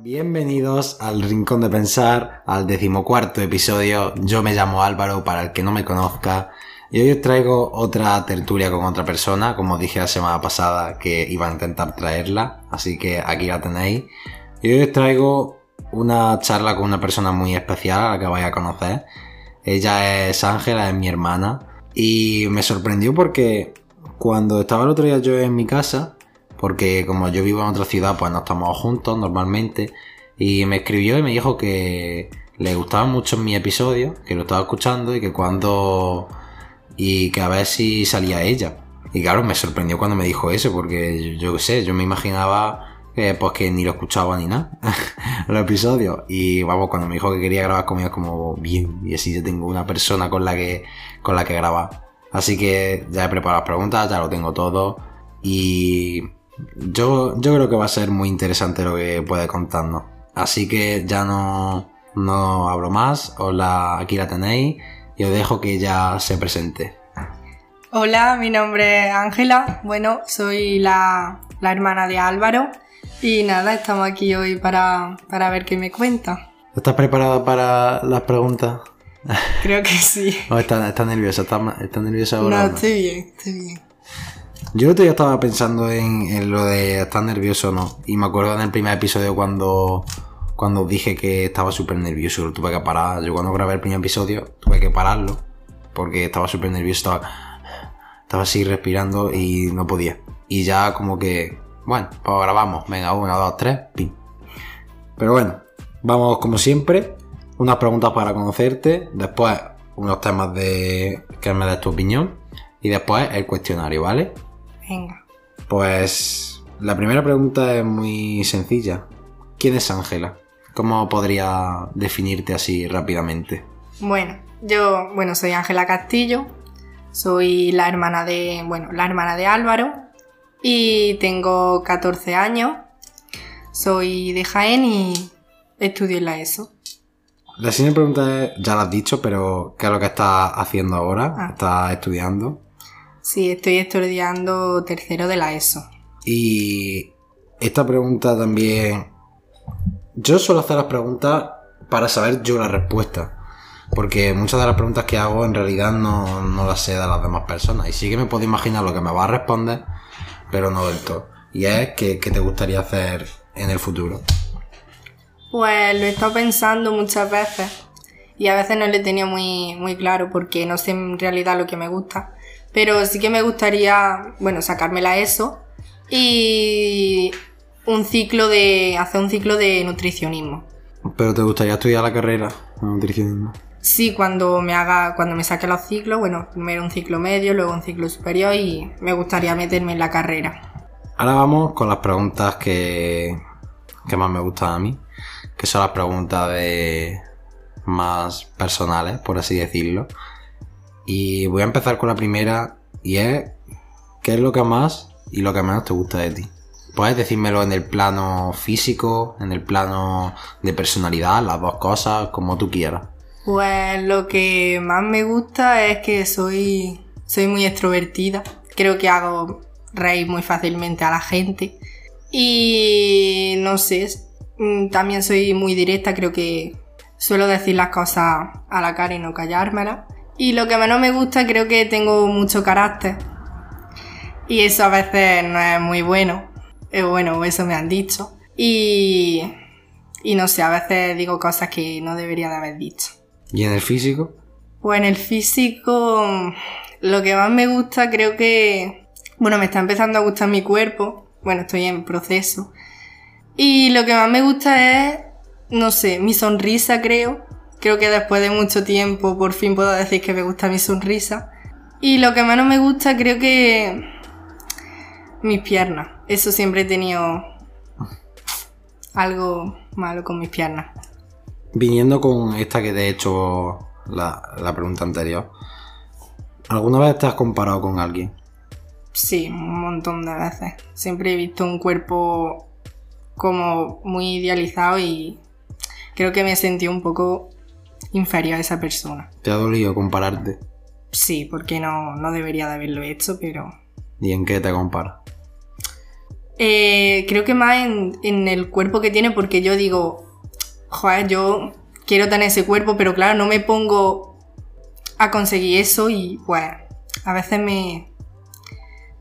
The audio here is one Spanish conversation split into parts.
Bienvenidos al Rincón de Pensar, al decimocuarto episodio. Yo me llamo Álvaro, para el que no me conozca, y hoy os traigo otra tertulia con otra persona, como dije la semana pasada que iba a intentar traerla, así que aquí la tenéis. Y hoy os traigo una charla con una persona muy especial a la que vais a conocer. Ella es Ángela, es mi hermana, y me sorprendió porque cuando estaba el otro día yo en mi casa, porque como yo vivo en otra ciudad, pues no estamos juntos normalmente. Y me escribió y me dijo que le gustaban mucho mi episodio, que lo estaba escuchando y que cuando. y que a ver si salía ella. Y claro, me sorprendió cuando me dijo eso, porque yo qué sé, yo me imaginaba pues que ni lo escuchaba ni nada, los episodios. Y vamos, cuando me dijo que quería grabar conmigo, como bien, y así yo tengo una persona con la que, con la que grabar. Así que ya he preparado las preguntas, ya lo tengo todo. Y yo, yo creo que va a ser muy interesante lo que puede contarnos. Así que ya no, no hablo más, os la, aquí la tenéis y os dejo que ella se presente. Hola, mi nombre es Ángela. Bueno, soy la, la hermana de Álvaro. Y nada, estamos aquí hoy para, para ver qué me cuenta. ¿Estás preparada para las preguntas? Creo que sí. ¿O estás, estás nerviosa? ¿Estás, estás nerviosa ahora? No, estoy bien, estoy bien. Yo el otro estaba pensando en, lo de estar nervioso o no. Y me acuerdo en el primer episodio cuando, cuando dije que estaba súper nervioso, lo tuve que parar. Yo cuando grabé el primer episodio tuve que pararlo. Porque estaba súper nervioso, estaba, estaba así respirando y no podía. Y ya como que, bueno, pues grabamos. Venga, una, dos, tres, pim. Pero bueno, vamos como siempre. Unas preguntas para conocerte. Después unos temas de que me des tu opinión. Y después el cuestionario, ¿vale? Venga. Pues la primera pregunta es muy sencilla. ¿Quién es Ángela? ¿Cómo podría definirte así rápidamente? Bueno, yo, bueno, soy Ángela Castillo. Soy la hermana de, bueno, la hermana de Álvaro. Y tengo 14 años. Soy de Jaén y estudio en la ESO. La siguiente pregunta es, ya lo has dicho, pero ¿qué es lo que estás haciendo ahora? Ah. ¿Estás estudiando? Sí, estoy estudiando tercero de la ESO. Y esta pregunta también... Yo suelo hacer las preguntas para saber yo la respuesta. Porque muchas de las preguntas que hago en realidad no, no las sé de las demás personas. Y sí que me puedo imaginar lo que me va a responder, pero no del todo. Y es que, que te gustaría hacer en el futuro. Pues lo he estado pensando muchas veces y a veces no lo he tenido muy, muy claro porque no sé en realidad lo que me gusta. Pero sí que me gustaría, bueno, sacármela eso y un ciclo de, hacer un ciclo de nutricionismo. Pero te gustaría estudiar la carrera de nutricionismo. Sí, cuando me haga, cuando me saque los ciclos, bueno, primero un ciclo medio, luego un ciclo superior y me gustaría meterme en la carrera. Ahora vamos con las preguntas que, que más me gustan a mí, que son las preguntas de más personales, por así decirlo. Y voy a empezar con la primera y es ¿qué es lo que más y lo que menos te gusta de ti? Puedes decírmelo en el plano físico, en el plano de personalidad, las dos cosas, como tú quieras. Pues lo que más me gusta es que soy, soy muy extrovertida. Creo que hago reír muy fácilmente a la gente. Y no sé, mm, también soy muy directa, creo que suelo decir las cosas a la cara y no callármelas. Y lo que menos me gusta, creo que tengo mucho carácter. Y eso a veces no es muy bueno. Eh, bueno, eso me han dicho. Y, y no sé, a veces digo cosas que no debería de haber dicho. ¿Y en el físico? Pues en el físico, lo que más me gusta creo que, bueno, me está empezando a gustar mi cuerpo, bueno, estoy en proceso. Y lo que más me gusta es, no sé, mi sonrisa creo. Creo que después de mucho tiempo por fin puedo decir que me gusta mi sonrisa. Y lo que menos me gusta creo que mis piernas. Eso siempre he tenido algo malo con mis piernas. Viniendo con esta que te he hecho la, la pregunta anterior, ¿alguna vez te has comparado con alguien? Sí, un montón de veces. Siempre he visto un cuerpo como muy idealizado y creo que me sentí un poco inferior a esa persona. ¿Te ha dolido compararte? Sí, porque no, no debería de haberlo hecho, pero ¿Y en qué te comparas? Eh, creo que más en, en el cuerpo que tiene, porque yo digo, joder, yo quiero tener ese cuerpo, pero claro, no me pongo a conseguir eso y pues a veces me,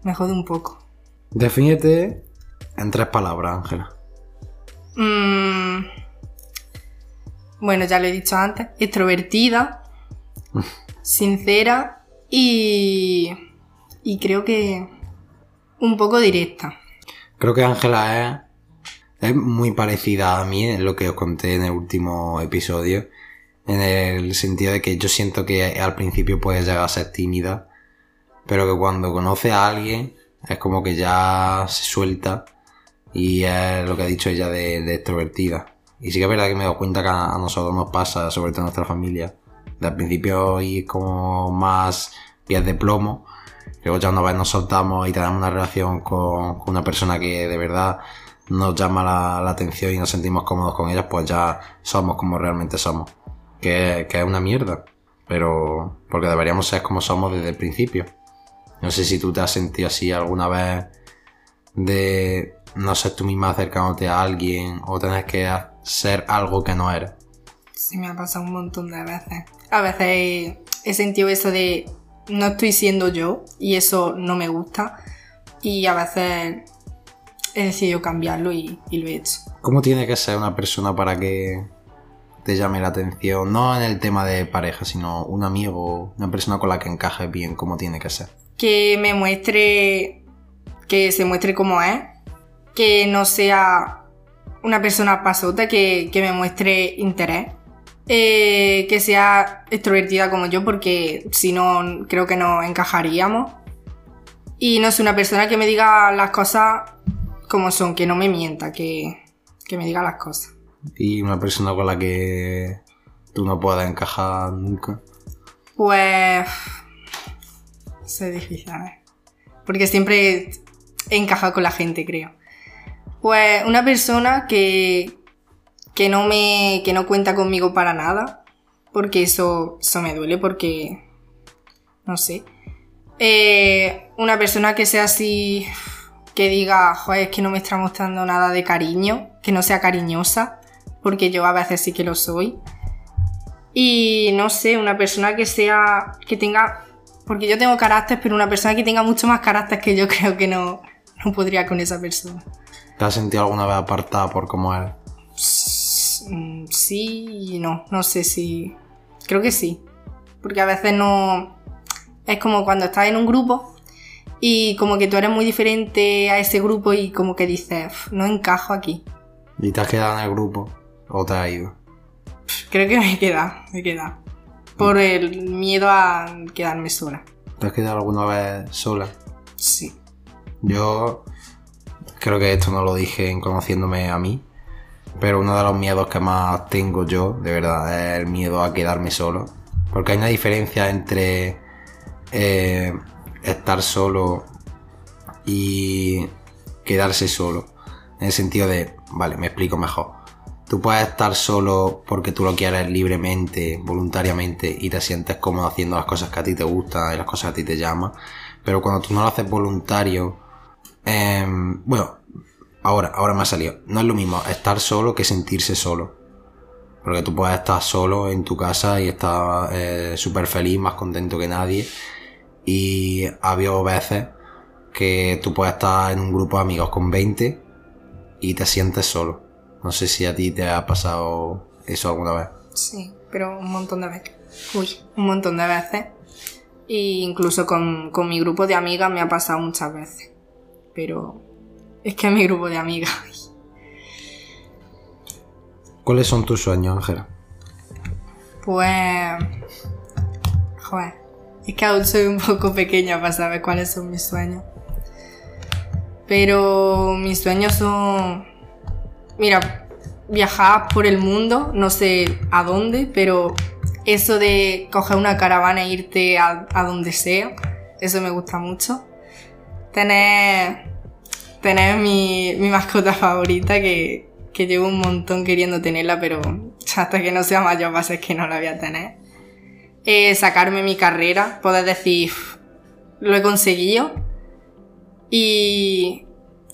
me jode un poco. Defínete en tres palabras, Ángela. Mm, bueno, ya lo he dicho antes, extrovertida, sincera y, y creo que un poco directa. Creo que Ángela es, es muy parecida a mí en lo que os conté en el último episodio. En el sentido de que yo siento que al principio puedes llegar a ser tímida, pero que cuando conoce a alguien es como que ya se suelta y es lo que ha dicho ella de extrovertida. Y sí que es verdad que me he dado cuenta que a nosotros nos pasa, sobre todo en nuestra familia. De al principio ir como más pies de plomo, luego ya una vez nos soltamos y tenemos una relación con, una persona que de verdad nos llama la, la atención y nos sentimos cómodos con ellas, pues ya somos como realmente somos. Que, que es una mierda. Pero porque deberíamos ser como somos desde el principio. No sé si tú te has sentido así alguna vez de no ser tú misma acercándote a alguien o tener que ser algo que no eres. Sí, me ha pasado un montón de veces. A veces he, sentido eso de no estoy siendo yo y eso no me gusta. Y a veces he decidido cambiarlo y, y lo he hecho. ¿Cómo tiene que ser una persona para que te llame la atención? No en el tema de pareja, sino un amigo, una persona con la que encajes bien, ¿cómo tiene que ser? Que me muestre, que se muestre como es, que no sea una persona pasota, que, que me muestre interés, eh, que sea extrovertida como yo, porque si no, creo que no encajaríamos. Y no sé, una persona que me diga las cosas como son, que no me mienta, que, que me diga las cosas. Y una persona con la que tú no puedas encajar nunca. Pues. Es difícil, a ver. Porque siempre he encajado con la gente, creo. Pues una persona que, que no me. que no cuenta conmigo para nada. Porque eso, eso me duele, porque. No sé. Eh, una persona que sea así. que diga, es que no me está mostrando nada de cariño. Que no sea cariñosa. Porque yo a veces sí que lo soy. Y no sé, una persona que sea. que tenga. Porque yo tengo carácter, pero una persona que tenga mucho más carácter que yo creo que no, no podría con esa persona. ¿Te has sentido alguna vez apartada por cómo eres? Mm, Sí y no. No sé si. Creo que sí. Porque a veces no. Es como cuando estás en un grupo y como que tú eres muy diferente a ese grupo y como que dices, "Uf, no encajo aquí. ¿Y te has quedado en el grupo? ¿O te has ido? Creo que me queda, me queda. Por el miedo a quedarme sola. ¿Te has quedado alguna vez sola? Sí. Yo creo que esto no lo dije en conociéndome a mí, pero uno de los miedos que más tengo yo, de verdad, es el miedo a quedarme solo. Porque hay una diferencia entre eh, estar solo y quedarse solo. En el sentido de, vale, me explico mejor. Tú puedes estar solo porque tú lo quieres libremente, voluntariamente y te sientes cómodo haciendo las cosas que a ti te gustan y las cosas que a ti te llaman. Pero cuando tú no lo haces voluntario, em, bueno, ahora, ahora me ha salido. No es lo mismo estar solo que sentirse solo. Porque tú puedes estar solo en tu casa y estar eh, súper feliz, más contento que nadie. Y ha habido veces que tú puedes estar en un grupo de amigos con 20 y te sientes solo. No sé si a ti te ha pasado eso alguna vez. Sí, pero un montón de veces. Uy, un montón de veces. Y incluso con, con mi grupo de amigas me ha pasado muchas veces. Pero es que mi grupo de amigas. ¿Cuáles son tus sueños, Ángela? Pues. Joder. Es que aún soy un poco pequeña para saber cuáles son mis sueños. Pero mis sueños son. Mira, viajar por el mundo, no sé a dónde, pero eso de coger una caravana e irte a, a donde sea, eso me gusta mucho. Tener. Tener mi, mi mascota favorita que, que llevo un montón queriendo tenerla, pero hasta que no sea mayor va a ser que no la voy a tener. Eh, sacarme mi carrera, poder decir, lo he conseguido. Y,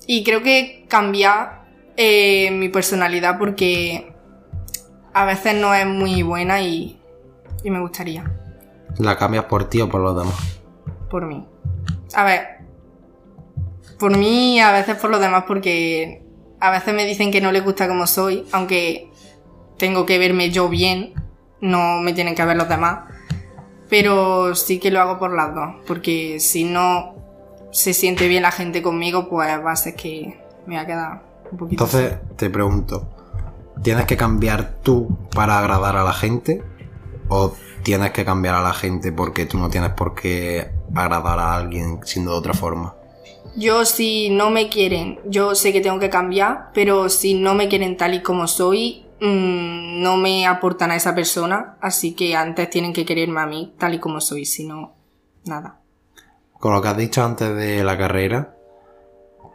y creo que cambia eh, mi personalidad porque a veces no es muy buena y, y me gustaría. ¿La cambias por ti o por los demás? Por mí. A ver. Por mí, a veces por los demás, porque a veces me dicen que no les gusta como soy, aunque tengo que verme yo bien, no me tienen que ver los demás. Pero sí que lo hago por las dos, porque si no se siente bien la gente conmigo, pues va a ser que me va a quedar un poquito. Entonces, te pregunto, ¿tienes que cambiar tú para agradar a la gente? ¿O tienes que cambiar a la gente porque tú no tienes por qué agradar a alguien siendo de otra forma? Yo si no me quieren, yo sé que tengo que cambiar, pero si no me quieren tal y como soy, mmm, no me aportan a esa persona, así que antes tienen que quererme a mí tal y como soy, si no, nada. Con lo que has dicho antes de la carrera,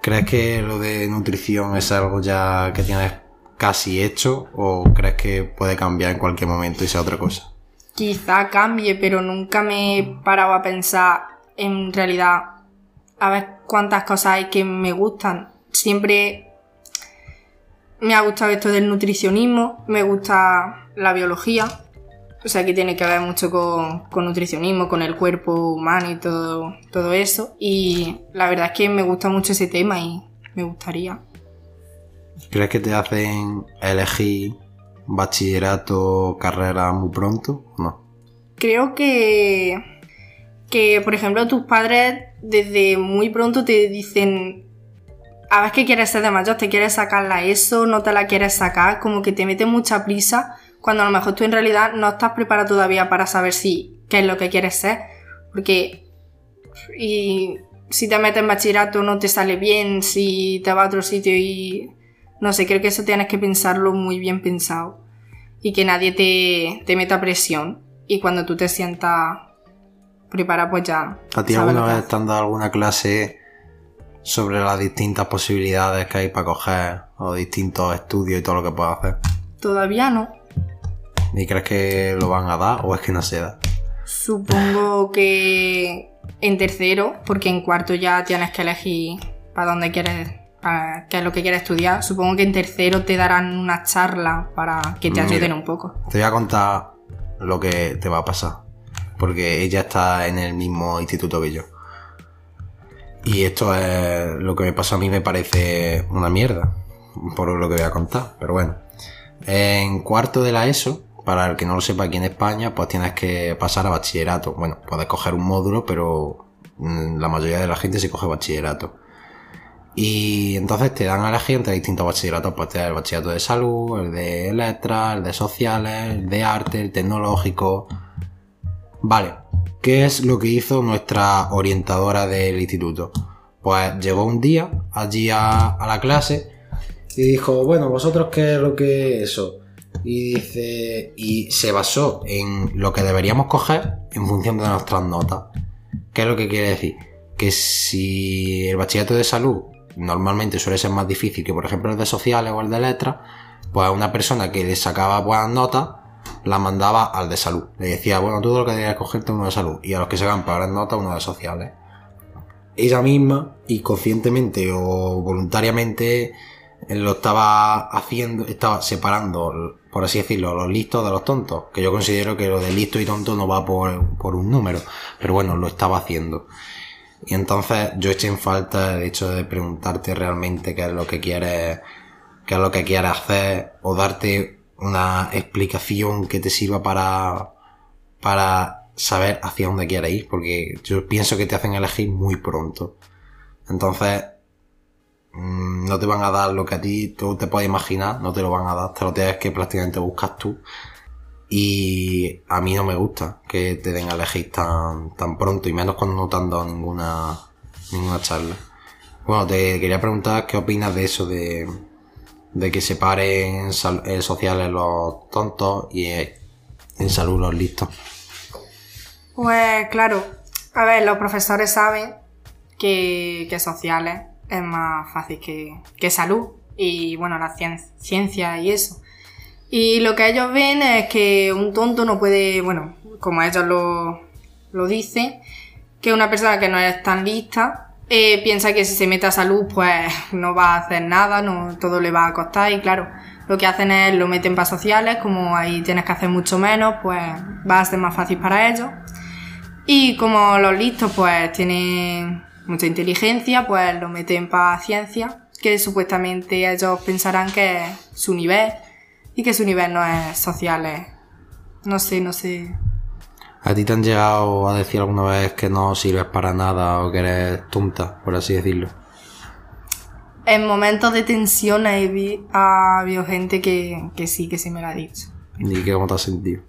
¿crees que lo de nutrición es algo ya que tienes casi hecho o crees que puede cambiar en cualquier momento y sea otra cosa? Quizá cambie, pero nunca me he parado a pensar en realidad a ver cuántas cosas hay que me gustan. Siempre me ha gustado esto del nutricionismo, me gusta la biología, o sea que tiene que ver mucho con, con, nutricionismo, con el cuerpo humano y todo, todo eso. Y la verdad es que me gusta mucho ese tema y me gustaría. ¿Crees que te hacen elegir bachillerato, carrera muy pronto? No. Creo que, que, por ejemplo, tus padres desde muy pronto te dicen, a ver qué quieres ser de mayor, te quieres sacar la ESO, no te la quieres sacar, como que te mete mucha prisa cuando a lo mejor tú en realidad no estás preparado todavía para saber si qué es lo que quieres ser, porque y si te metes en bachillerato no te sale bien, si te vas a otro sitio y no sé, creo que eso tienes que pensarlo muy bien pensado y que nadie te, te meta presión y cuando tú te sientas preparado pues ya. ¿A ti alguna vez te han dado alguna clase sobre las distintas posibilidades que hay para coger o distintos estudios y todo lo que puedes hacer? Todavía no. ¿Y crees que lo van a dar o es que no se da? Supongo que en tercero, porque en cuarto ya tienes que elegir para dónde quieres para qué es lo que quieres estudiar. Supongo que en tercero te darán una charla para que te ayuden un poco. Te voy a contar lo que te va a pasar. Porque ella está en el mismo instituto que yo. Y esto es lo que me pasó a mí me parece una mierda. Por lo que voy a contar. Pero bueno. En cuarto de la ESO, para el que no lo sepa aquí en España, pues tienes que pasar a bachillerato. Bueno, puedes coger un módulo, pero mm, la mayoría de la gente se coge bachillerato. Y entonces te dan a elegir entre distintos bachilleratos, pues el bachillerato de salud, el de letras, el de sociales, el de arte, el tecnológico. Vale, ¿qué es lo que hizo nuestra orientadora del instituto? Pues llegó un día allí a, la clase y dijo, bueno, vosotros qué es lo que es eso. Y dice, y se basó en lo que deberíamos coger en función de nuestras notas. ¿Qué es lo que quiere decir? Que si el bachillerato de salud normalmente suele ser más difícil que por ejemplo el de sociales o el de letras, pues una persona que le sacaba buenas notas la mandaba al de salud. Le decía, bueno, tú lo que deberías cogerte uno de salud y a los que se van para notas uno de sociales. Ella misma, y conscientemente o voluntariamente, lo estaba haciendo, estaba separando, por así decirlo, los listos de los tontos. Que yo considero que lo de listo y tonto no va por, por un número, pero bueno, lo estaba haciendo. Y entonces yo eché en falta el hecho de preguntarte realmente qué es lo que quieres, qué es lo que quieres hacer, o darte una explicación que te sirva para, para saber hacia dónde quieres ir, porque yo pienso que te hacen elegir muy pronto. Entonces, mm, no te van a dar lo que a ti tú te puedes imaginar, no te lo van a dar, te lo tienes que prácticamente buscar tú. Y a mí no me gusta que te den a elegir tan, tan pronto y menos cuando no te han dado ninguna, ninguna charla. Bueno, te quería preguntar qué opinas de eso de, de que separen en sociales los tontos y en salud los listos. Pues claro, a ver, los profesores saben que, que sociales es más fácil que, que salud y bueno, la ciencia y eso. Y lo que ellos ven es que un tonto no puede, bueno, como ellos lo, lo dicen, que una persona que no es tan lista eh, piensa que si se mete a salud, pues no va a hacer nada, no todo le va a costar y claro, lo que hacen es lo meten para sociales, como ahí tienes que hacer mucho menos, pues va a ser más fácil para ellos. Y como los listos pues tienen mucha inteligencia, pues lo meten para ciencia, que supuestamente ellos pensarán que es su nivel y que su nivel no es sociales. No sé, no sé. ¿A ti te han llegado a decir alguna vez que no sirves para nada o que eres tonta, por así decirlo? En momentos de tensión ha habido gente que, que sí, que sí me lo ha dicho. ¿Y qué cómo te has sentido?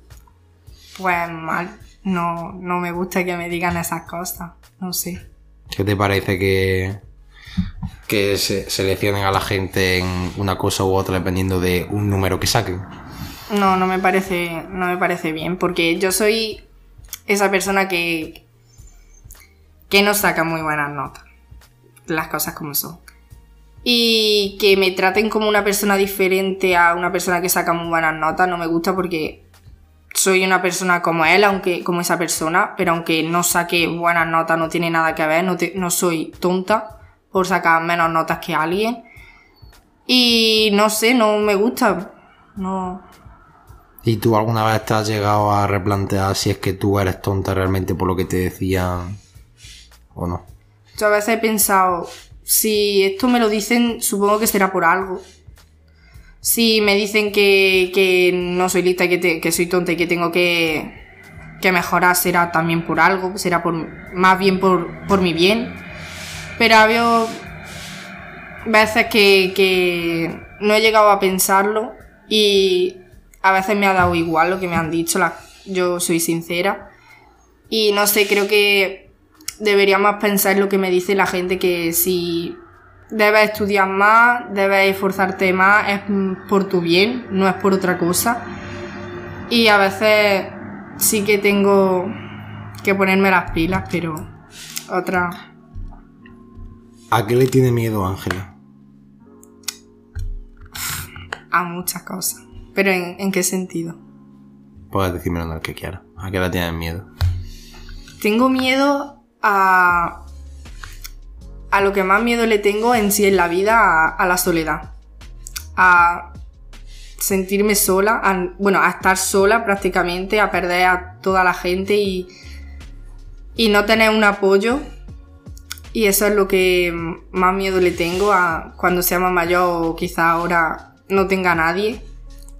Pues mal. No, no me gusta que me digan esas cosas. No sé. ¿Qué te parece que, que se seleccionen a la gente en una cosa u otra dependiendo de un número que saquen? No, no me parece, no me parece bien, porque yo soy esa persona que, que no saca muy buenas notas. Las cosas como son. Y que me traten como una persona diferente a una persona que saca muy buenas notas no me gusta porque soy una persona como él, aunque como esa persona, pero aunque no saque buenas notas no tiene nada que ver, no, no soy tonta por sacar menos notas que alguien. Y no sé, no me gusta. No. ¿Y tú alguna vez te has llegado a replantear si es que tú eres tonta realmente por lo que te decían o no? Yo a veces he pensado, si esto me lo dicen, supongo que será por algo. Si me dicen que, no soy lista, que, que soy tonta y que tengo que, que mejorar, será también por algo, será por más bien por, por mi bien. Pero habido veces que, que no he llegado a pensarlo y a veces me ha dado igual lo que me han dicho, yo soy sincera. Y no sé, creo que deberíamos pensar en lo que me dice la gente que si debes estudiar más, debes esforzarte más, es por tu bien, no es por otra cosa. Y a veces sí que tengo que ponerme las pilas, pero otra... ¿A qué le tiene miedo Ángela? A muchas cosas. ¿Pero en, qué sentido? Puedes decirme lo que quieras. ¿A qué le tienes miedo? Tengo miedo a a lo que más miedo le tengo en sí en la vida, a, la soledad. A sentirme sola, bueno, a estar sola prácticamente, a perder a toda la gente y, y no tener un apoyo. Y eso es lo que más miedo le tengo a cuando sea más mayor o quizá ahora no tenga nadie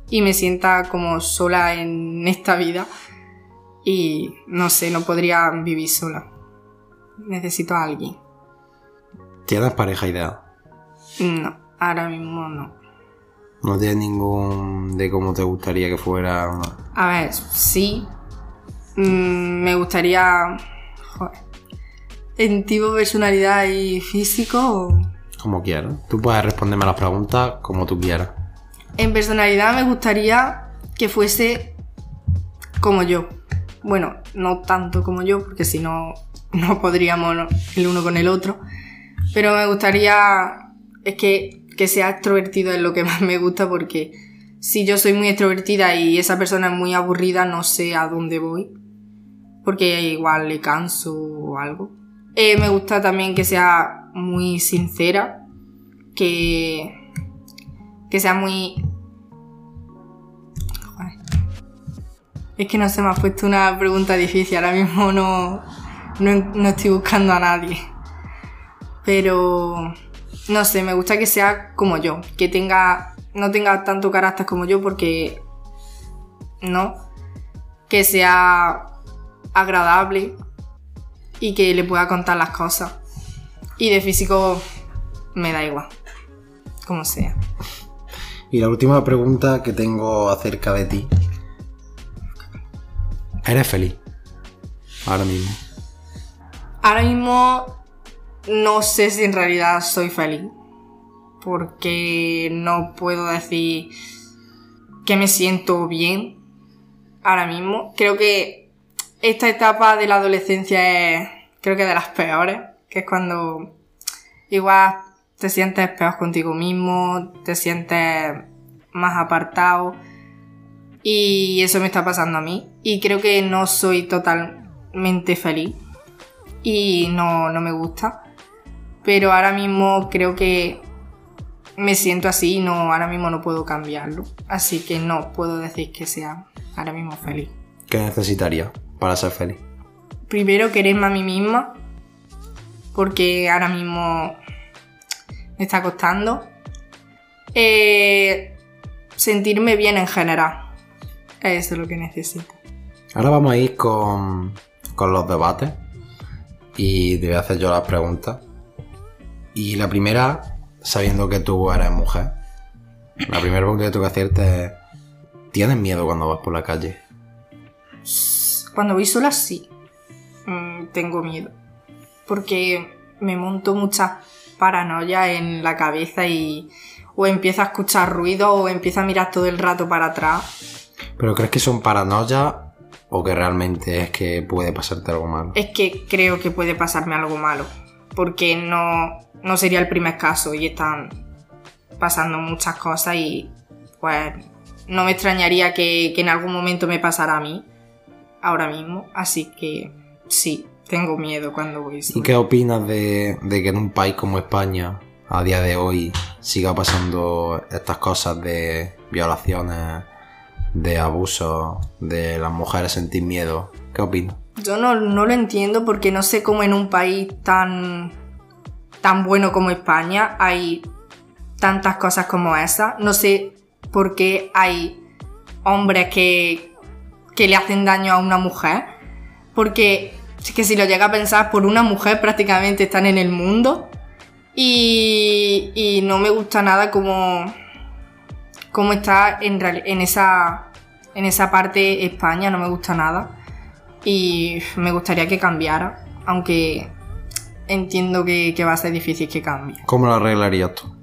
y me sienta como sola en esta vida y no sé, no podría vivir sola. Necesito a alguien. ¿Tienes pareja idea? No, ahora mismo no. ¿No tienes ningún de cómo te gustaría que fuera? A ver, sí. Mm, me gustaría. Joder. ¿En tipo personalidad y físico? Como quieras. Tú puedes responderme las preguntas como tú quieras. En personalidad me gustaría que fuese como yo. Bueno, no tanto como yo, porque si no, no podríamos el uno con el otro. Pero me gustaría, es que, que sea extrovertido es lo que más me gusta porque si yo soy muy extrovertida y esa persona es muy aburrida, no sé a dónde voy. Porque igual le canso o algo. Eh, me gusta también que sea muy sincera, que, que sea muy... Es que no se me ha puesto una pregunta difícil, ahora mismo no, no estoy buscando a nadie. Pero no sé, me gusta que sea como yo, que tenga no tenga tanto carácter como yo porque no, que sea agradable y que le pueda contar las cosas. Y de físico me da igual, como sea. Y la última pregunta que tengo acerca de ti. ¿Eres feliz? Ahora mismo. Ahora mismo no sé si en realidad soy feliz. Porque no puedo decir que me siento bien ahora mismo. Creo que esta etapa de la adolescencia es, creo que de las peores. Que es cuando igual te sientes peor contigo mismo, te sientes más apartado. Y eso me está pasando a mí. Y creo que no soy totalmente feliz. Y no, no me gusta. Pero ahora mismo creo que me siento así y no, ahora mismo no puedo cambiarlo. Así que no puedo decir que sea ahora mismo feliz. ¿Qué necesitaría para ser feliz? Primero quererme a mí misma, porque ahora mismo me está costando. Eh, sentirme bien en general. Eso es lo que necesito. Ahora vamos a ir con, con los debates y te voy a hacer yo las preguntas. Y la primera, sabiendo que tú eres mujer, la primera pregunta que tengo que hacerte es, ¿tienes miedo cuando vas por la calle? Cuando voy sola sí, Mm, tengo miedo. Porque me monto muchas paranoia en la cabeza y o empiezo a escuchar ruido o empiezo a mirar todo el rato para atrás. ¿Pero crees que son paranoia o que realmente es que puede pasarte algo malo? Es que creo que puede pasarme algo malo. Porque no, no sería el primer caso y están pasando muchas cosas y pues no me extrañaría que, que en algún momento me pasara a mí ahora mismo. Así que sí, tengo miedo cuando voy ¿Y qué opinas de, de que en un país como España, a día de hoy, siga pasando estas cosas de violaciones, de abusos, de las mujeres sentir miedo? ¿Qué opinas? Yo no, no lo entiendo porque no sé cómo en un país tan, tan bueno como España hay tantas cosas como esa. No sé por qué hay hombres que, que le hacen daño a una mujer. Porque es que si lo llega a pensar, por una mujer prácticamente están en el mundo. Y, y no me gusta nada como, como está en, esa, en esa parte España, no me gusta nada y me gustaría que cambiara, aunque entiendo que, que va a ser difícil que cambie. ¿Cómo lo arreglarías tú?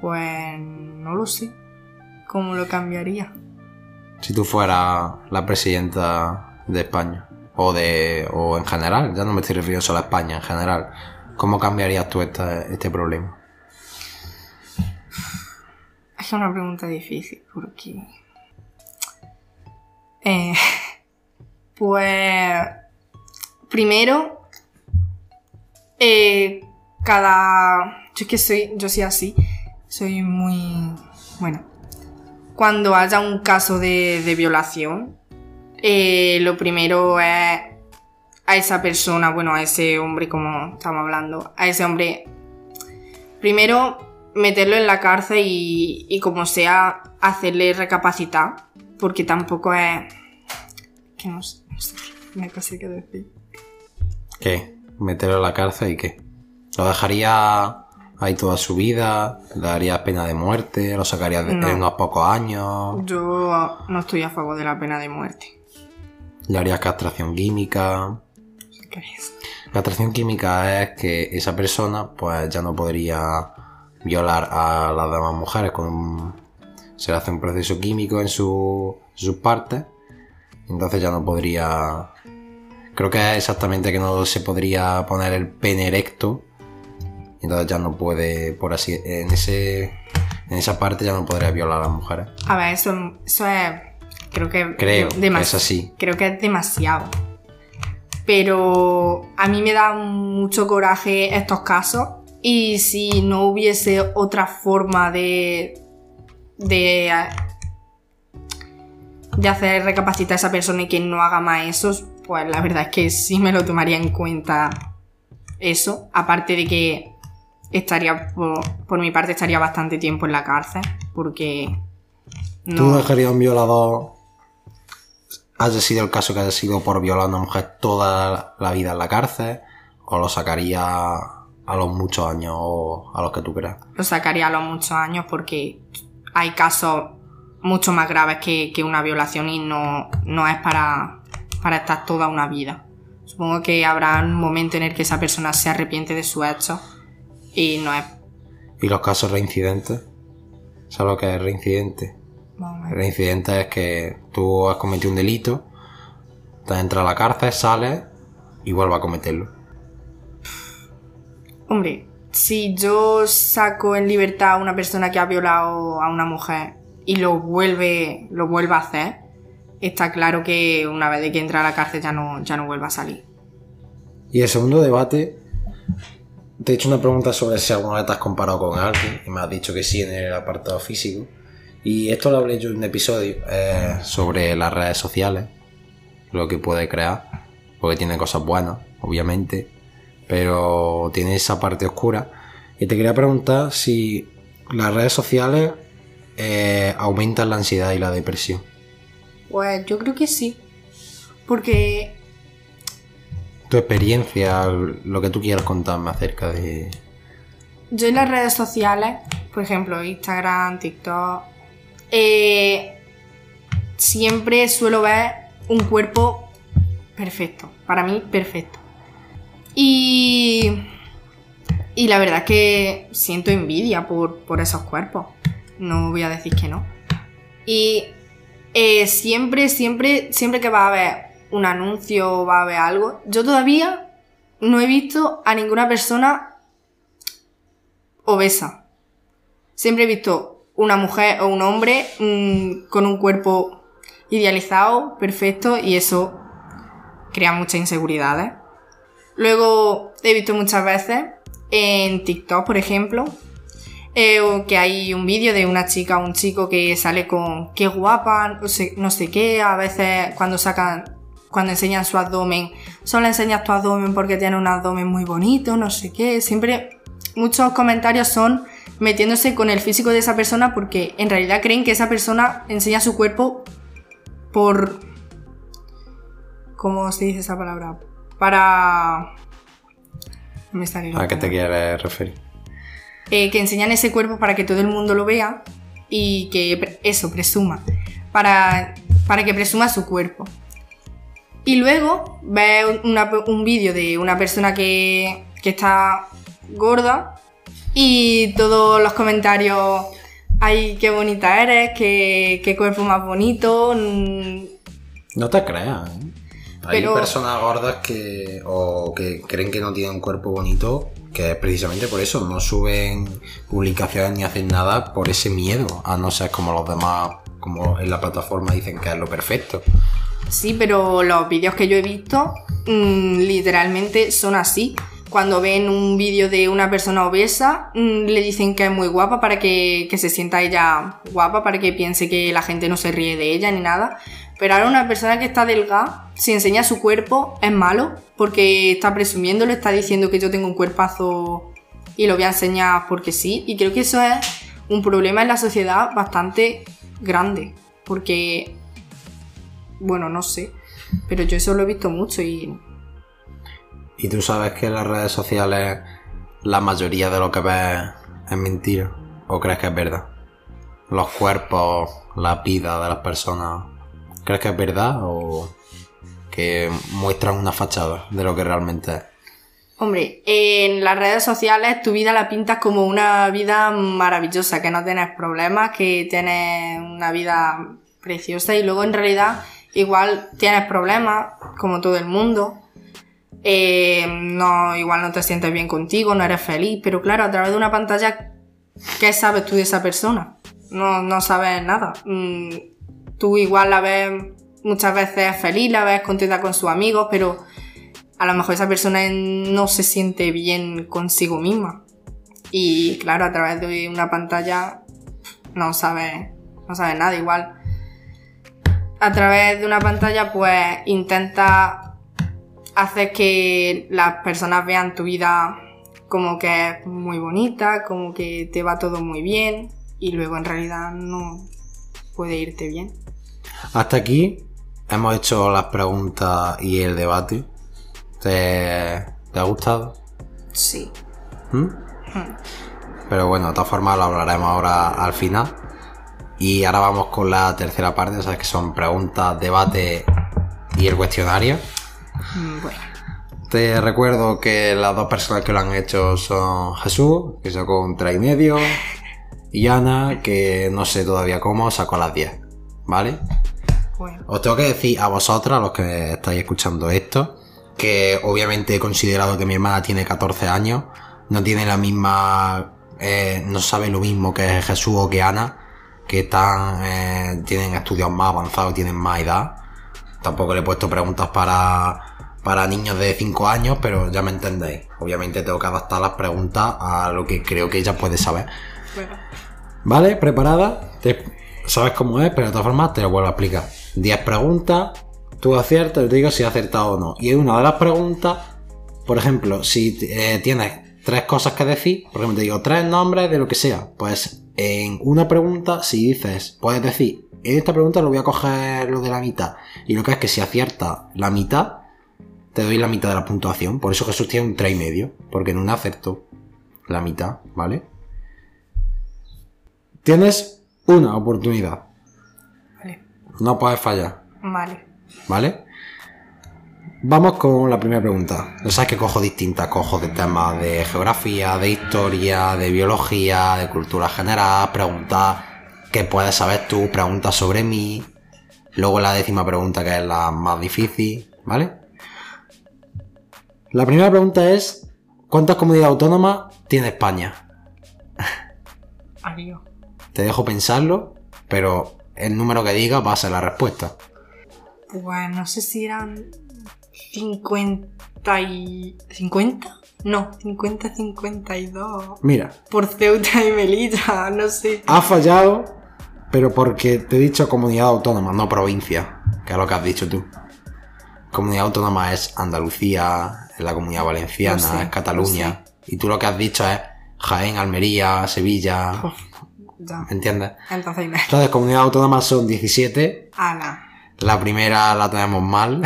Pues no lo sé. ¿Cómo lo cambiaría? Si tú fueras la presidenta de España. O de. o en general, ya no me estoy refiriendo solo a España, en general. ¿Cómo cambiarías tú esta- este problema? Es una pregunta difícil porque... Eh, pues... Primero... eh, cada... Yo es que soy... Yo soy así. Soy muy... Bueno. Cuando haya un caso de, de violación, eh, lo primero es a esa persona, bueno, a ese hombre como estamos hablando, a ese hombre primero meterlo en la cárcel y, y como sea hacerle recapacitar, porque tampoco es... que no sé, no sé, no sé qué decir. ¿Qué? ¿Meterlo en la cárcel y qué? ¿Lo dejaría ahí toda su vida? ¿Le darías pena de muerte? ¿Lo sacarías de, No. en unos pocos años? Yo no estoy a favor de la pena de muerte. ¿Le harías castración química? ¿Qué es? Castración química es que esa persona pues ya no podría violar a las demás mujeres con un- se le hace un proceso químico en su- sus partes entonces ya no podría creo que es exactamente que no se podría poner el pene erecto entonces ya no puede por así en ese en esa parte ya no podría violar a las mujeres A ver, eso, eso es... Creo que... creo que es así Creo que es demasiado. Pero a mí me da mucho coraje estos casos. Y si no hubiese otra forma de. de. de hacer recapacitar a esa persona y que no haga más eso, pues la verdad es que sí me lo tomaría en cuenta eso. Aparte de que estaría. por, por mi parte, estaría bastante tiempo en la cárcel. Porque. ¿Tú dejarías un violador, haya sido el caso que haya sido por violar a una mujer toda la vida en la cárcel, o lo sacaría a los muchos años o a los que tú creas? lo sacaría a los muchos años porque hay casos mucho más graves que, que una violación y no, no es para, para estar toda una vida. Supongo que habrá un momento en el que esa persona se arrepiente de su hecho y no es... ¿Y los casos reincidentes? ¿Sabes lo que es reincidente? Reincidente es que tú has cometido un delito, te entras a la cárcel, sales y vuelves a cometerlo. Hombre, si yo saco en libertad a una persona que ha violado a una mujer y lo vuelve, lo vuelve a hacer, está claro que una vez de que entra a la cárcel ya no, ya no vuelve a salir. Y el segundo debate te he hecho una pregunta sobre si alguna vez te has comparado con alguien y me has dicho que sí en el apartado físico. Y esto lo hablé yo en un episodio eh, sobre las redes sociales, lo que puede crear, porque tiene cosas buenas, obviamente, pero tiene esa parte oscura. Y te quería preguntar si las redes sociales eh, aumentan la ansiedad y la depresión. Pues yo creo que sí. Porque Tu experiencia, lo que tú quieras contarme acerca de... yo en las redes sociales, por ejemplo, Instagram, TikTok, eh, siempre suelo ver un cuerpo perfecto. Para mí, perfecto. Y. Y la verdad es que siento envidia por, por esos cuerpos. No voy a decir que no. Y eh, siempre, siempre, siempre que va a haber un anuncio va a haber algo, yo todavía no he visto a ninguna persona obesa. Siempre he visto una mujer o un hombre con un cuerpo idealizado, perfecto, y eso crea muchas inseguridades. Luego he visto muchas veces en TikTok, por ejemplo, eh, que hay un vídeo de una chica o un chico que sale con qué guapa, no sé, no sé qué, a veces cuando sacan, cuando enseñan su abdomen, solo enseñas tu abdomen porque tiene un abdomen muy bonito, no sé qué, siempre muchos comentarios son metiéndose con el físico de esa persona porque en realidad creen que esa persona enseña su cuerpo por... ¿Cómo se dice esa palabra? Para... Me está ¿A qué te quieres referir? eh, que enseñan ese cuerpo para que todo el mundo lo vea y que eso, presuma, para, para que presuma su cuerpo. Y luego una- un vídeo de una persona que, que está gorda y todos los comentarios, ay, qué bonita eres, qué, qué cuerpo más bonito. No te creas, ¿eh? Hay Pero- personas gordas que. o que creen que no tienen un cuerpo bonito, que es precisamente por eso, no suben publicaciones ni hacen nada por ese miedo, a no ser como los demás, como en la plataforma dicen que es lo perfecto. Sí, pero los vídeos que yo he visto mm, literalmente son así. Cuando ven un vídeo de una persona obesa, mm, le dicen que es muy guapa para que, que se sienta ella guapa, para que piense que la gente no se ríe de ella ni nada. Pero ahora una persona que está delgada, si enseña su cuerpo, es malo, porque está presumiéndolo, está diciendo que yo tengo un cuerpazo y lo voy a enseñar porque sí. Y creo que eso es un problema en la sociedad bastante grande, porque bueno, no sé. Pero yo eso lo he visto mucho y. Y tú sabes que en las redes sociales la mayoría de lo que ves es mentira, o crees que es verdad. Los cuerpos, la vida de las personas, ¿crees que es verdad o que muestran una fachada de lo que realmente es? Hombre, en las redes sociales tu vida la pintas como una vida maravillosa, que no tienes problemas, que tienes una vida preciosa y luego en realidad igual tienes problemas, como todo el mundo. Eh, no, igual no te sientes bien contigo, no eres feliz, pero claro, a través de una pantalla, ¿qué sabes tú de esa persona? No, no sabes nada. Mm, tú igual la ves muchas veces feliz, la ves contenta con sus amigos, pero a lo mejor esa persona no se siente bien consigo misma. Y claro, a través de una pantalla no sabe, no sabe nada igual. A través de una pantalla pues intenta hacer que las personas vean tu vida como que es muy bonita, como que te va todo muy bien y luego en realidad no puede irte bien. Hasta aquí hemos hecho las preguntas y el debate. ¿Te, te ha gustado? Sí. ¿Mm? Pero bueno, de todas formas lo hablaremos ahora al final. Y ahora vamos con la tercera parte, ¿sabes? Que son preguntas, debate y el cuestionario. Mm, Bueno. Te recuerdo que las dos personas que lo han hecho son Jesús, que sacó un 3 y medio, y Ana, que no sé todavía cómo, sacó las 10. ¿Vale? Bueno. Os tengo que decir a vosotros, a los que estáis escuchando esto, que obviamente he considerado que mi hermana tiene 14 años, no tiene la misma, eh, no sabe lo mismo que Jesús o que Ana, que están, eh, tienen estudios más avanzados, tienen más edad. Tampoco le he puesto preguntas para, para niños de 5 años, pero ya me entendéis. Obviamente tengo que adaptar las preguntas a lo que creo que ella puede saber. Bueno, ¿Vale? ¿Preparada? Te- sabes cómo es, pero de todas formas te lo vuelvo a explicar. 10 preguntas, tú aciertas y te digo si has acertado o no. Y en una de las preguntas, por ejemplo, si eh, tienes tres cosas que decir, por ejemplo, te digo tres nombres de lo que sea, pues en una pregunta, si dices, puedes decir, en esta pregunta lo voy a coger lo de la mitad. Y lo que es que si aciertas la mitad, te doy la mitad de la puntuación. Por eso Jesús tiene un 3,5, y medio, porque en una acertó la mitad, ¿vale? Tienes una oportunidad. vale, No puedes fallar, vale. ¿vale? Vamos con la primera pregunta. Ya sabes que cojo distintas, cojo de temas de geografía, de historia, de biología, de cultura general, preguntas que puedes saber tú, preguntas sobre mí. Luego la décima pregunta que es la más difícil, ¿vale? La primera pregunta es, ¿cuántas comunidades autónomas tiene España? Adiós. Te dejo pensarlo, pero el número que diga va a ser la respuesta. Pues no sé si eran 50 y... ¿50? No, 50-52. Mira, Por Ceuta y Melilla, no sé. has fallado, pero porque te he dicho comunidad autónoma, no provincia, que es lo que has dicho tú. Comunidad autónoma es Andalucía, es la comunidad valenciana, Lo sé, es Cataluña. lo Y tú lo que has dicho es Jaén, Almería, Sevilla. Uf, ya. ¿Me entiendes? Entonces, me... Entonces, comunidad autónoma son 17. Ala. La primera la tenemos mal.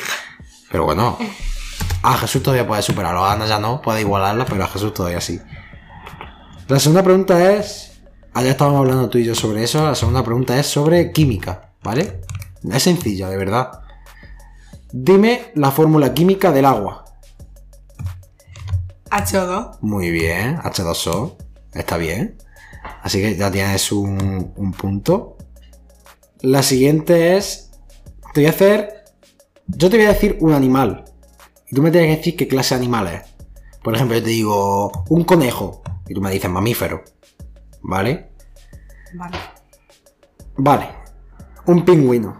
pero bueno. A Jesús todavía puede superarlo. A Ana ya no, puede igualarla, pero a Jesús todavía sí. La segunda pregunta es. Allá estábamos hablando tú y yo sobre eso. La segunda pregunta es sobre química, ¿vale? Es sencilla, de verdad. Dime la fórmula química del agua. H2. Muy bien, H2O. Está bien. Así que ya tienes un, un punto. La siguiente es. Te voy a hacer. Yo te voy a decir un animal. Y tú me tienes que decir qué clase de animal es. Por ejemplo, yo te digo un conejo. Y tú me dices mamífero. ¿Vale? Vale. Vale. Un pingüino.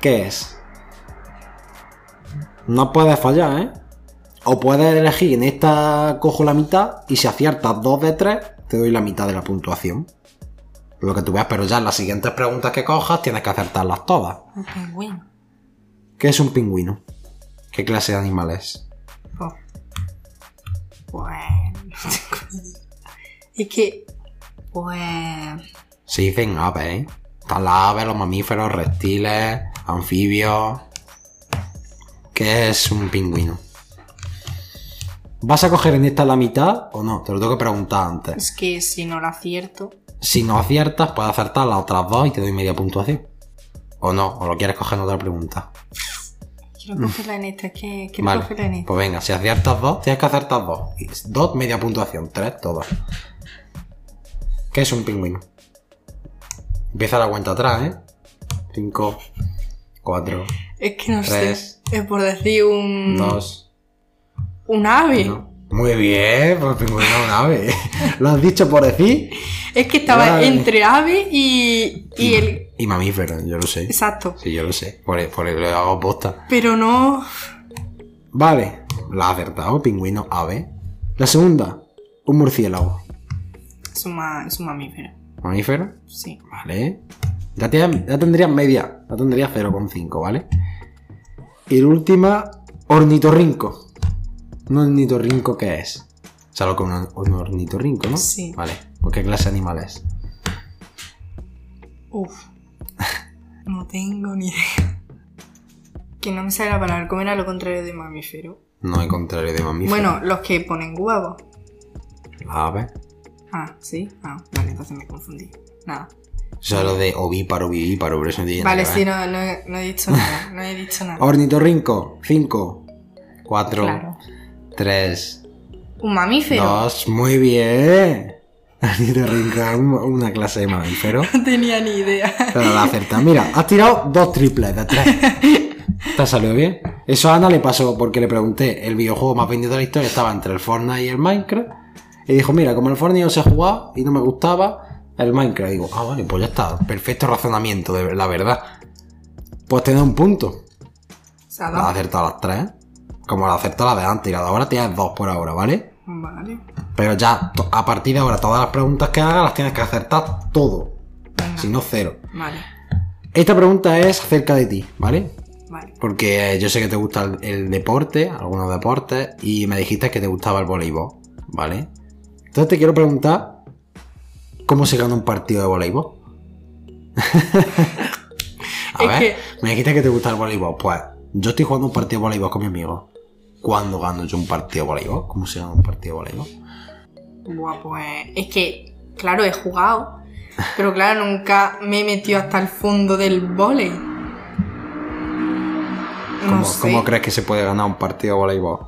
¿Qué es? No puedes fallar, ¿eh? O puedes elegir en esta cojo la mitad y si aciertas dos de tres, te doy la mitad de la puntuación. Lo que tú veas, pero ya en las siguientes preguntas que cojas tienes que acertarlas todas. Un pingüino. ¿Qué es un pingüino? ¿Qué clase de animal es? Pues... Bueno... idea. Es que... Pues... Se dicen aves, ¿eh? Están las aves, los mamíferos, reptiles, anfibios. ¿Qué es un pingüino? ¿Vas a coger en esta la mitad o no? Te lo tengo que preguntar antes. Es que si no lo acierto... Si no aciertas, puedes acertar las otras dos y te doy media puntuación. ¿O no? ¿O lo quieres coger en otra pregunta? Quiero cogerla en esta, es que quiero Vale. cogerla en esta. Pues venga, si aciertas dos, tienes que acertar dos. Dos, media puntuación. Tres, todas. ¿Qué es un pingüino? Empieza la cuenta atrás, ¿eh? Cinco, Es que no Tres. sé. Es por decir un... dos, Un ave. uno. Muy bien, pues pingüino es un ave. ¿Lo has dicho por decir? Es que estaba entre ave y... Y el... Y mamífero, yo lo sé. Exacto. Sí, yo lo sé. Por, por el lo hago posta. Pero no... Vale, la has acertado, pingüino, ave. La segunda, un murciélago. Es un, ma- es un mamífero. Mamífero, Sí. vale. Ya, tienes- ya tendrías media, ya tendrías 0,5, ¿vale? Y la última, ornitorrinco. ¿Un ornitorrinco qué es? ¿Sabes lo que es un, ornitorrinco, no? Sí. Vale, pues ¿qué clase de animal es? Uf. No tengo ni idea. Que no me sale la palabra. ¿Cómo era lo contrario de mamífero? No hay contrario de mamífero. Bueno, los que ponen huevos. La ave. Ah, ¿sí? Ah, vale, entonces me confundí. Nada. O sea, lo de ovíparo, vivíparo, pero eso no tiene Vale, nada sí, no, no, he- no he dicho nada. No he dicho nada. Ornitorrinco, 5, 4, Claro. 3, Un mamífero. Dos, muy bien. Ornitorrinco, un- una clase de mamífero. No tenía ni idea. Pero la acerta. Mira, has tirado dos triples de tres. ¿Te ha salido bien? Eso a Ana le pasó porque le pregunté, el videojuego más vendido de la historia estaba entre el Fortnite y el Minecraft. Y dijo, mira, como el Fortnite no se jugaba y no me gustaba, el Minecraft. Y digo, ah, vale, pues ya está. Perfecto razonamiento, de la verdad. Pues tener un punto. O sea, Has dos. acertado las tres. como la acertó la de antes y la de ahora tienes dos por ahora, ¿vale? Vale. Pero ya, a partir de ahora, todas las preguntas que hagas las tienes que acertar todo. Venga. Si no, cero. Vale. Esta pregunta es acerca de ti, ¿vale? Vale. Porque yo sé que te gusta el, el deporte, algunos deportes, y me dijiste que te gustaba el voleibol, ¿vale? Entonces te quiero preguntar, ¿cómo se gana un partido de voleibol? A Es ver, que- me dijiste que te gusta el voleibol, pues yo estoy jugando un partido de voleibol con mi amigo. ¿Cuándo gano yo un partido de voleibol? ¿Cómo se gana un partido de voleibol? Buah, pues. Es que, claro, he jugado. Pero claro, nunca me he metido hasta el fondo del volei. No ¿Cómo, sé. cómo crees que se puede ganar un partido de voleibol?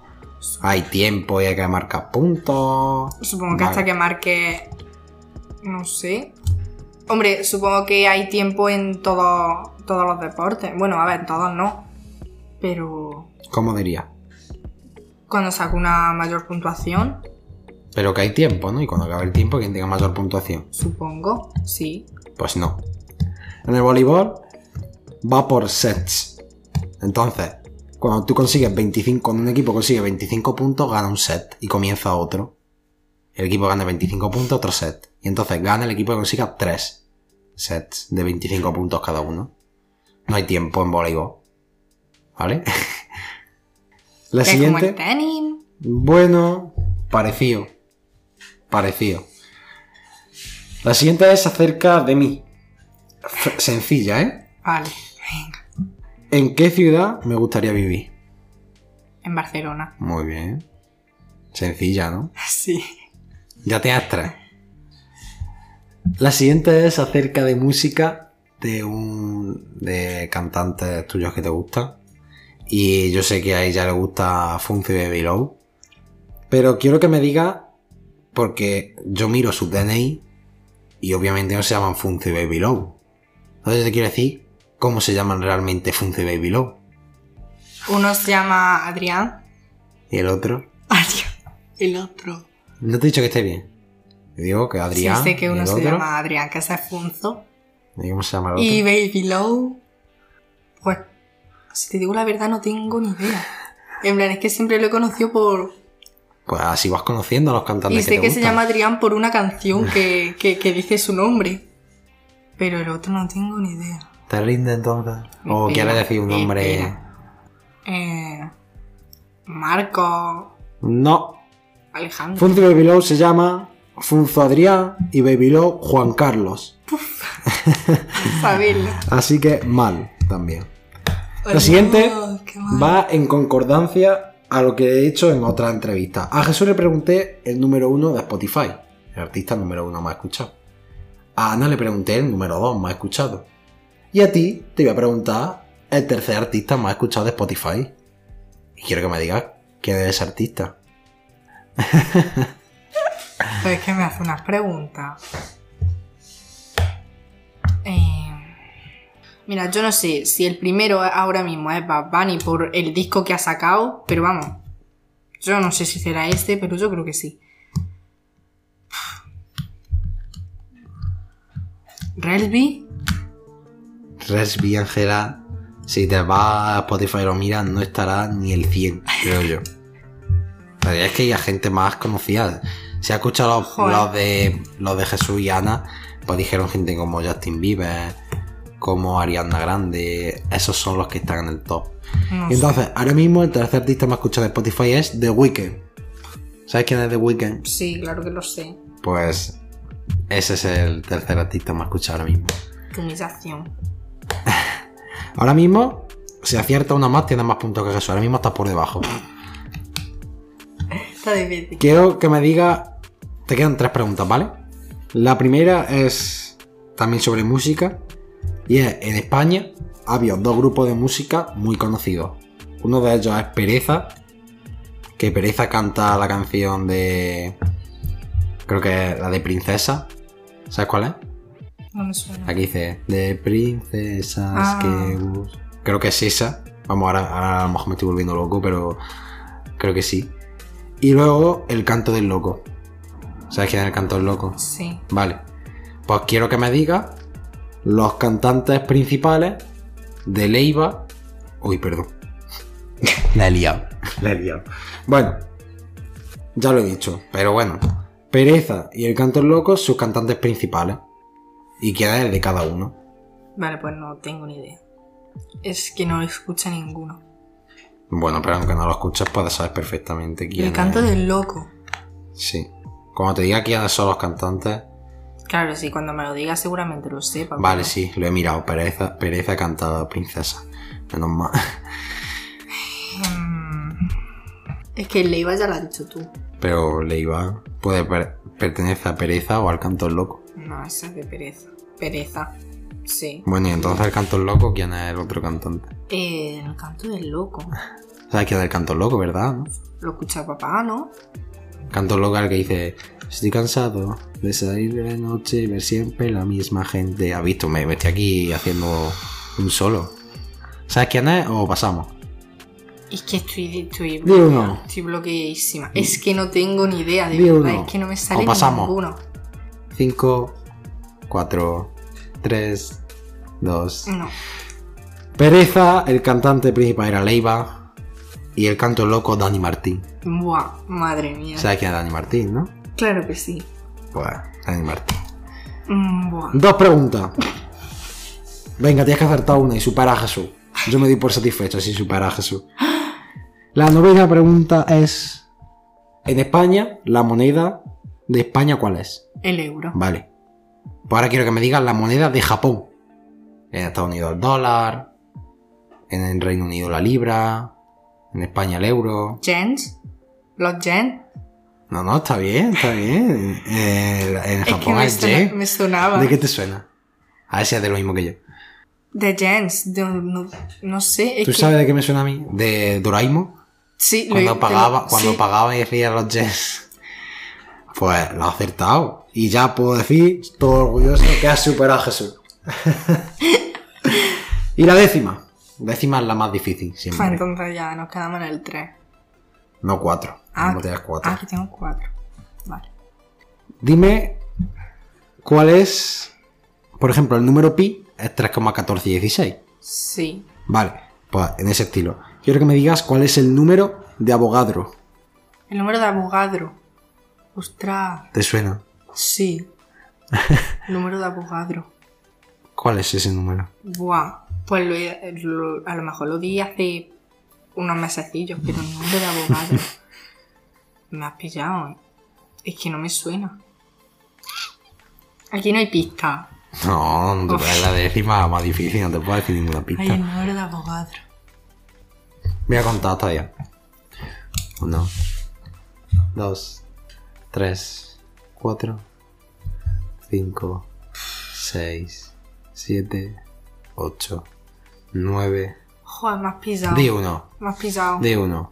Hay tiempo y hay que marcar puntos. Supongo que hasta Vale. que marque. No sé. Hombre, supongo que hay tiempo en todo- todos los deportes. Bueno, a ver, en todos no. Pero. ¿Cómo diría? Cuando saco una mayor puntuación, Pero que hay tiempo, ¿no? Y cuando acabe el tiempo, quien tenga mayor puntuación. supongo, sí. Pues no. En el voleibol va por sets. Entonces, cuando tú consigues 25, cuando un equipo consigue 25 puntos, gana un set y comienza otro. El equipo gana 25 puntos, otro set. Y entonces gana el equipo que consiga 3 sets de 25 puntos cada uno. No hay tiempo en voleibol. ¿Vale? La Que es como el siguiente. tenis. Bueno, parecido. Parecido. La siguiente es acerca de mí. F- sencilla, ¿eh? Vale, venga. ¿En qué ciudad me gustaría vivir? En Barcelona. Muy bien. Sencilla, ¿no? Sí. Ya tienes tres. La siguiente es acerca de música de un. de cantantes tuyos que te gustan. Y yo sé que a ella le gusta Funky Baby Low. Pero quiero que me diga. Porque yo miro su DNI. Y obviamente no se llaman Funky Baby Low. Entonces te quiero decir cómo se llaman realmente Funky Baby Low. Uno se llama Adrián. Y el otro. Adrián. El otro. No te he dicho que esté bien. Digo que Adrián. sí, sé que uno se otro, llama Adrián, que ese es Funzo. ¿y ¿Cómo se llama el otro? Y Baby Low. Pues, si te digo la verdad, no tengo ni idea. En plan, es que siempre lo he conocido por. Pues así vas conociendo a los cantantes Y que sé te que se llama Adrián por una canción que, que, que dice su nombre. Pero el otro no tengo ni idea. ¿Te rinde entonces? ¿O Espera, quieres decir un nombre? Eh, Marco. No. Alejandro. Funzo Baby Low se llama Funzo Adrián y Baby Low Juan Carlos. Así que mal también. La siguiente va en concordancia a lo que he hecho en otra entrevista. A Jesús le pregunté el número uno de Spotify. El artista número uno más escuchado. A Ana le pregunté el número dos más escuchado. Y a ti te voy a preguntar el tercer artista más escuchado de Spotify. Y quiero que me digas quién es ese artista. Pues es que me hace unas preguntas. Eh, mira, yo no sé si el primero ahora mismo es Bad Bunny por el disco que ha sacado, pero vamos. Yo no sé si será este, pero yo creo que sí. Resby, Resby Angela, si te vas a Spotify y lo miras, no estará ni el 100, creo yo. La verdad es que hay gente más conocida. Si has escuchado los, de, los de Jesús y Ana, pues dijeron gente como Justin Bieber, como Ariana Grande, esos son los que están en el top. no sé. entonces, ahora mismo el tercer artista más escuchado de Spotify es The Weeknd. ¿Sabes quién es The Weeknd? Sí, claro que lo sé. Pues ese es el tercer artista más escuchado ahora mismo. Qué humillación. Ahora mismo, si acierta una más, tiene más puntos que Jesús. Ahora mismo estás por debajo. Está difícil. Quiero que me diga. Te quedan tres preguntas, ¿vale? La primera es también sobre música. Y es: en España ha habido dos grupos de música muy conocidos. Uno de ellos es Pereza. Que Pereza canta la canción de. Creo que es la de Princesa. ¿Sabes cuál es? No me suena. Aquí dice, de princesas Ah. que bus-". Creo que es esa. Vamos, ahora, ahora a lo mejor me estoy volviendo loco, pero creo que sí. Y luego el canto del loco. ¿Sabes quién es el canto del loco? Sí. Vale. Pues quiero que me digas los cantantes principales de Leiva. Uy, perdón. La he liado. La he liado. Bueno, ya lo he dicho, pero bueno. Pereza y el cantor loco, sus cantantes principales. ¿Y quién es el de cada uno? Vale, pues no tengo ni idea. Es que no lo escucha ninguno. Bueno, pero aunque no lo escuches, puedes saber perfectamente quién El canto es. del loco. Sí. Cuando te diga quiénes son los cantantes, Claro, sí, cuando me lo digas seguramente lo sepa. vale, pero- sí, lo he mirado. Pereza, pereza cantada princesa. Menos mal. Es que Leiva ya lo has dicho tú. Pero Leiva puede per- pertenece a pereza o al cantor loco. No, esa es de pereza. Pereza. Sí. Bueno, y entonces el cantor loco, ¿quién es el otro cantante? Eh, el canto del loco. ¿Sabes quién es el cantor loco, verdad? Lo escucha papá, ¿no? Es el que dice, estoy cansado de salir de noche y ver siempre la misma gente. ¿Has visto? Me, me estoy aquí haciendo un solo. ¿Sabes quién es o pasamos? Es que estoy, estoy, uno. estoy bloqueadísima. Es que no tengo ni idea, de verdad. Es que no me O sale pasamos. ninguno. 5, 4, 3, 2. No. Pereza, el cantante principal era Leiva. Y el cantor loco, Dani Martín. Buah, madre mía. ¿Sabes quién es Dani Martín, no? claro que sí. Pues, Dani Martín. Mm, buah. Dos preguntas. Venga, tienes que acertar una y supera a Jesús. Yo me di por satisfecho si supera a Jesús. La novena pregunta es: En España, la moneda de España, ¿cuál es? El euro. Vale. Pues ahora quiero que me digas la moneda de Japón. En Estados Unidos el dólar. En el Reino Unido la libra. En España el euro. ¿Gens? ¿Los yen? No, no, está bien, está bien. Eh, en Es que Japón me, es yen. me sonaba. ¿De qué te suena? A ver si es de lo mismo que yo. De gens. de- no, no sé. Es ¿Tú que- sabes de qué me suena a mí? De Doraemon. Sí, lo- Cuando te pagaba, lo- cuando sí. pagaba y decía los jets. Pues lo ha acertado. Y ya puedo decir, todo orgulloso, que has superado a Jesús. y la décima. Décima es la más difícil, Pues siempre. entonces ya nos quedamos en el 3. No cuatro. Ah, no te das cuatro. ah, que tengo 4. Vale. Dime cuál es, por ejemplo, el número pi es 3,1416. Sí. Vale, pues en ese estilo. Quiero que me digas cuál es el número de Avogadro. El número de Avogadro. Ostras. ¿Te suena? Sí. El número de Avogadro. ¿Cuál es ese número? Buah. Pues lo lo- a lo mejor lo di hace unos mesecillos, pero el número de Avogadro. me has pillado, ¿eh? Es que no me suena. Aquí no hay pista. No, no te la décima más difícil, no te puedo decir ninguna Ay, pista. el número de Avogadro. Voy a contar hasta allá. Uno, dos, tres, cuatro, cinco, seis, siete, ocho, nueve. Joder, me has pisado. Di uno, has pisado. di uno,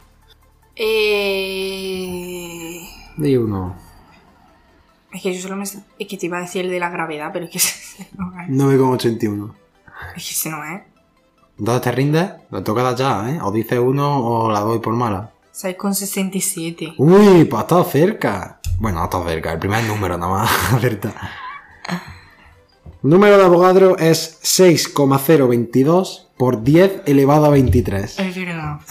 Eh... di uno. Es que yo solo me... Es que te iba a decir el de la gravedad, pero es que ese no es. 9,81. Es que ese no es. ¿Dónde te rindes? Lo toca dar ya, ¿eh? O dices uno o la doy por mala. 6,67. Uy, pues ha estado cerca. Bueno, ha estado cerca. El primer número nada más acerta. Número de Avogadro es 6,022 por 10 elevado a 23. Es verdad.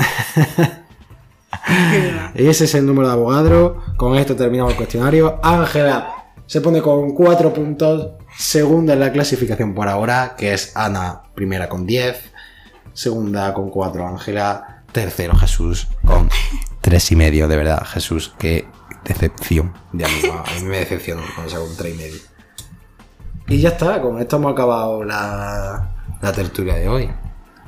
es verdad. Ese es el número de Avogadro. Con esto terminamos el cuestionario. Ángela se pone con 4 puntos. Segunda en la clasificación por ahora, que es Ana, primera con 10. Segunda con 4, Ángela. Tercero, Jesús, con 3 y medio. De verdad, Jesús, qué decepción de amigo. A mí me decepcionó cuando saco un 3 y medio. Y ya está, con esto hemos acabado la, la tertulia de hoy.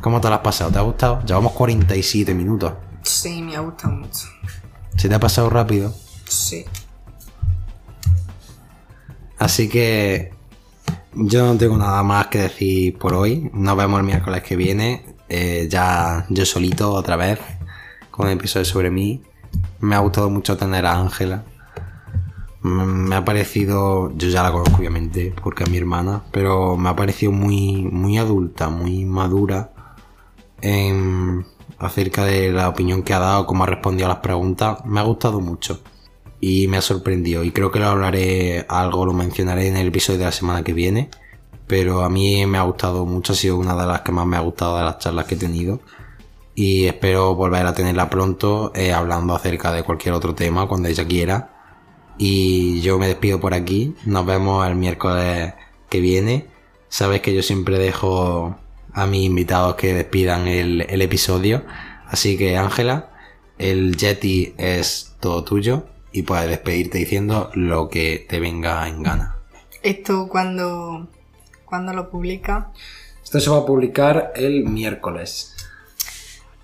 ¿Cómo te la has pasado? ¿Te ha gustado? Llevamos 47 minutos. Sí, me ha gustado mucho. ¿Se te ha pasado rápido? Sí. Así que yo no tengo nada más que decir por hoy. Nos vemos el miércoles que viene. eh, ya yo solito otra vez con el episodio sobre mí. Me ha gustado mucho tener a Ángela. Mm, Me ha parecido, yo ya la conozco obviamente porque es mi hermana, pero me ha parecido muy, muy adulta, muy madura en, acerca de la opinión que ha dado, cómo ha respondido a las preguntas. Me ha gustado mucho y me ha sorprendido. Y creo que lo hablaré algo, lo mencionaré en el episodio de la semana que viene. Pero a mí me ha gustado mucho, ha sido una de las que más me ha gustado de las charlas que he tenido. y espero volver a tenerla pronto eh, hablando acerca de cualquier otro tema cuando ella quiera. Y yo me despido por aquí. Nos vemos el miércoles que viene. Sabes que yo siempre dejo a mis invitados que despidan el, el episodio. Así que Ángela, el Yeti es todo tuyo y puedes despedirte diciendo lo que te venga en gana. ¿Esto cuando, cuando lo publica? Esto se va a publicar el miércoles.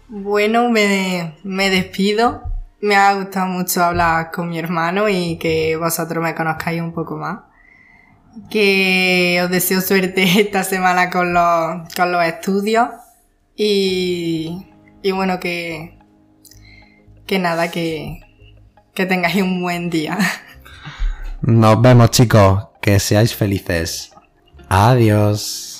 Bueno, me, me despido. Me ha gustado mucho hablar con mi hermano y que vosotros me conozcáis un poco más. Que os deseo suerte esta semana con los, con los estudios. Y, y bueno, que, que nada, que, que tengáis un buen día. Nos vemos chicos, que seáis felices. Adiós.